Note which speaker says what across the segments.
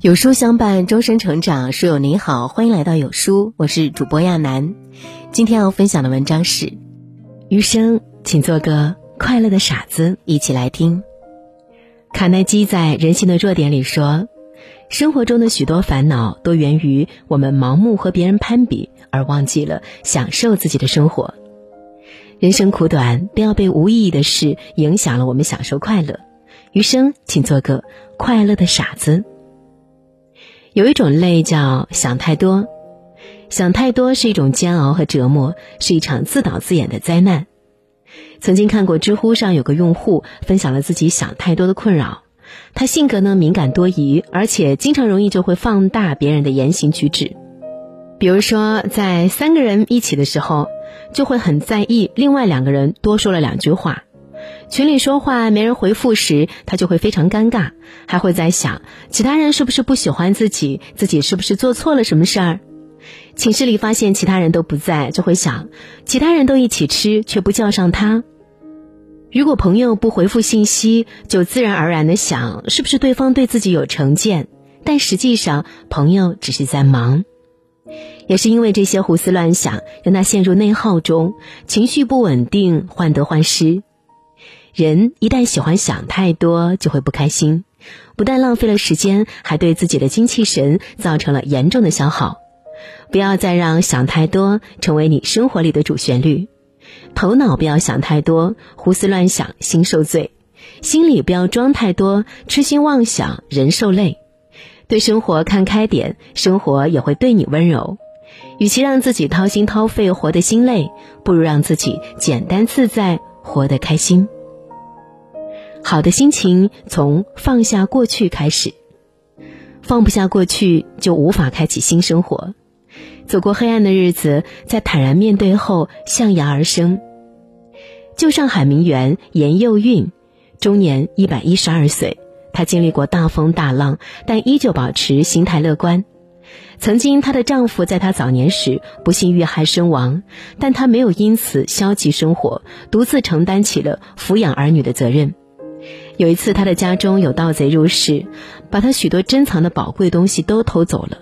Speaker 1: 有书相伴，终身成长。书友您好，欢迎来到有书，我是主播亚楠。今天要分享的文章是：余生，请做个快乐的傻子。一起来听。卡耐基在《人性的弱点》里说：“生活中的许多烦恼都源于我们盲目和别人攀比，而忘记了享受自己的生活。人生苦短，不要被无意义的事影响了我们享受快乐。余生，请做个快乐的傻子。”有一种累叫想太多，想太多是一种煎熬和折磨，是一场自导自演的灾难。曾经看过知乎上有个用户分享了自己想太多的困扰，他性格呢敏感多疑，而且经常容易就会放大别人的言行举止。比如说，在三个人一起的时候，就会很在意另外两个人多说了两句话。群里说话没人回复时，他就会非常尴尬，还会在想其他人是不是不喜欢自己，自己是不是做错了什么事儿。寝室里发现其他人都不在，就会想其他人都一起吃，却不叫上他。如果朋友不回复信息，就自然而然的想是不是对方对自己有成见，但实际上朋友只是在忙。也是因为这些胡思乱想，让他陷入内耗中，情绪不稳定，患得患失。人一旦喜欢想太多，就会不开心，不但浪费了时间，还对自己的精气神造成了严重的消耗。不要再让想太多成为你生活里的主旋律，头脑不要想太多，胡思乱想心受罪；心里不要装太多，痴心妄想人受累。对生活看开点，生活也会对你温柔。与其让自己掏心掏肺活得心累，不如让自己简单自在活得开心。好的心情从放下过去开始，放不下过去就无法开启新生活。走过黑暗的日子，在坦然面对后向阳而生。旧上海名媛严幼韵，终年一百一十二岁，她经历过大风大浪，但依旧保持心态乐观。曾经她的丈夫在她早年时不幸遇害身亡，但她没有因此消极生活，独自承担起了抚养儿女的责任。有一次，他的家中有盗贼入室，把他许多珍藏的宝贵东西都偷走了。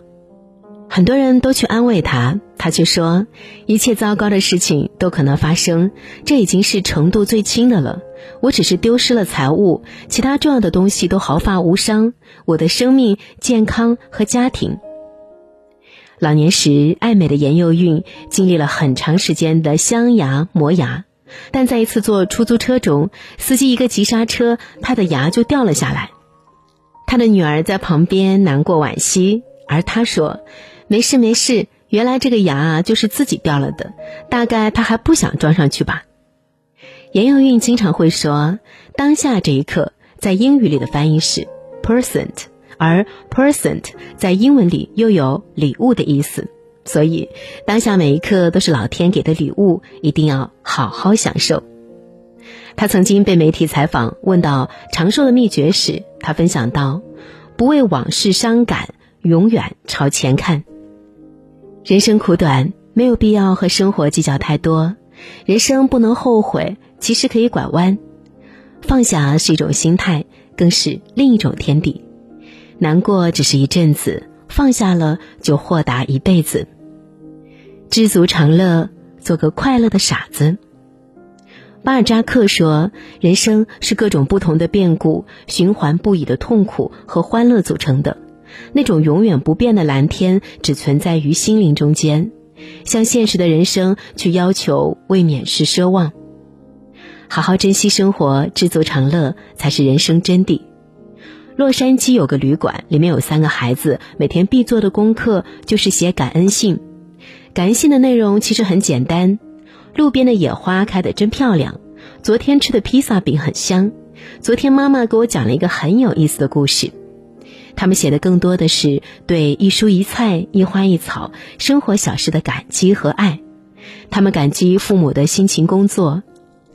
Speaker 1: 很多人都去安慰他，他却说：“一切糟糕的事情都可能发生，这已经是程度最轻的了。我只是丢失了财物，其他重要的东西都毫发无伤。我的生命、健康和家庭。”老年时爱美的颜幼韵经历了很长时间的镶牙磨牙。但在一次坐出租车中，司机一个急刹车，他的牙就掉了下来。他的女儿在旁边难过惋惜，而他说：“没事没事，原来这个牙啊就是自己掉了的，大概他还不想装上去吧。”严幼韵经常会说：“当下这一刻，在英语里的翻译是 present，而 present 在英文里又有礼物的意思。”所以，当下每一刻都是老天给的礼物，一定要好好享受。他曾经被媒体采访，问到长寿的秘诀时，他分享到：“不为往事伤感，永远朝前看。人生苦短，没有必要和生活计较太多。人生不能后悔，其实可以拐弯。放下是一种心态，更是另一种天地。难过只是一阵子，放下了就豁达一辈子。”知足常乐，做个快乐的傻子。巴尔扎克说：“人生是各种不同的变故、循环不已的痛苦和欢乐组成的。那种永远不变的蓝天，只存在于心灵中间。向现实的人生去要求，未免是奢望。好好珍惜生活，知足常乐，才是人生真谛。”洛杉矶有个旅馆，里面有三个孩子，每天必做的功课就是写感恩信。感恩信的内容其实很简单：路边的野花开得真漂亮，昨天吃的披萨饼很香，昨天妈妈给我讲了一个很有意思的故事。他们写的更多的是对一蔬一菜、一花一草生活小事的感激和爱。他们感激父母的辛勤工作，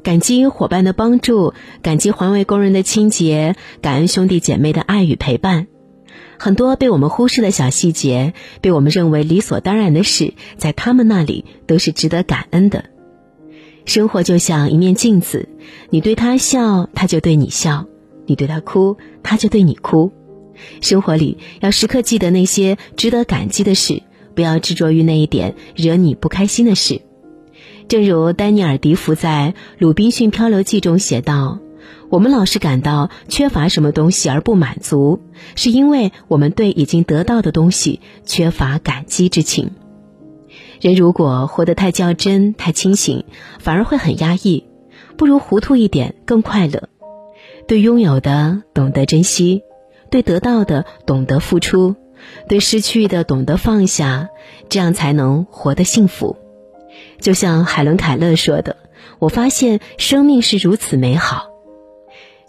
Speaker 1: 感激伙伴的帮助，感激环卫工人的清洁，感恩兄弟姐妹的爱与陪伴。很多被我们忽视的小细节，被我们认为理所当然的事，在他们那里都是值得感恩的。生活就像一面镜子，你对他笑，他就对你笑；你对他哭，他就对你哭。生活里要时刻记得那些值得感激的事，不要执着于那一点惹你不开心的事。正如丹尼尔·迪福在《鲁滨逊漂流记》中写道：“我们老是感到缺乏什么东西而不满足，是因为我们对已经得到的东西缺乏感激之情。人如果活得太较真、太清醒，反而会很压抑，不如糊涂一点更快乐。对拥有的懂得珍惜。”对得到的懂得付出，对失去的懂得放下，这样才能活得幸福。就像海伦·凯勒说的：“我发现生命是如此美好，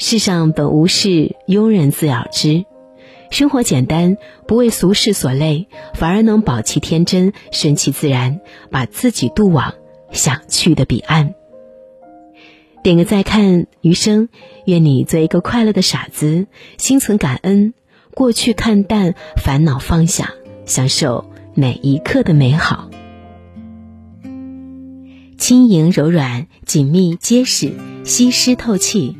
Speaker 1: 世上本无事，庸人自扰之。生活简单，不为俗事所累，反而能保其天真，顺其自然，把自己渡往想去的彼岸。”点个再看，余生，愿你做一个快乐的傻子，心存感恩，过去看淡，烦恼放下，享受每一刻的美好。轻盈柔软，紧密结实，吸湿透气。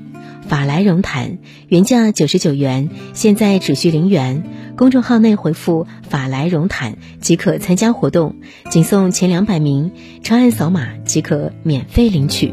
Speaker 1: 法莱绒毯原价九十九元，现在只需零元。公众号内回复“法莱绒毯”即可参加活动，仅送前两百名，长按扫码即可免费领取。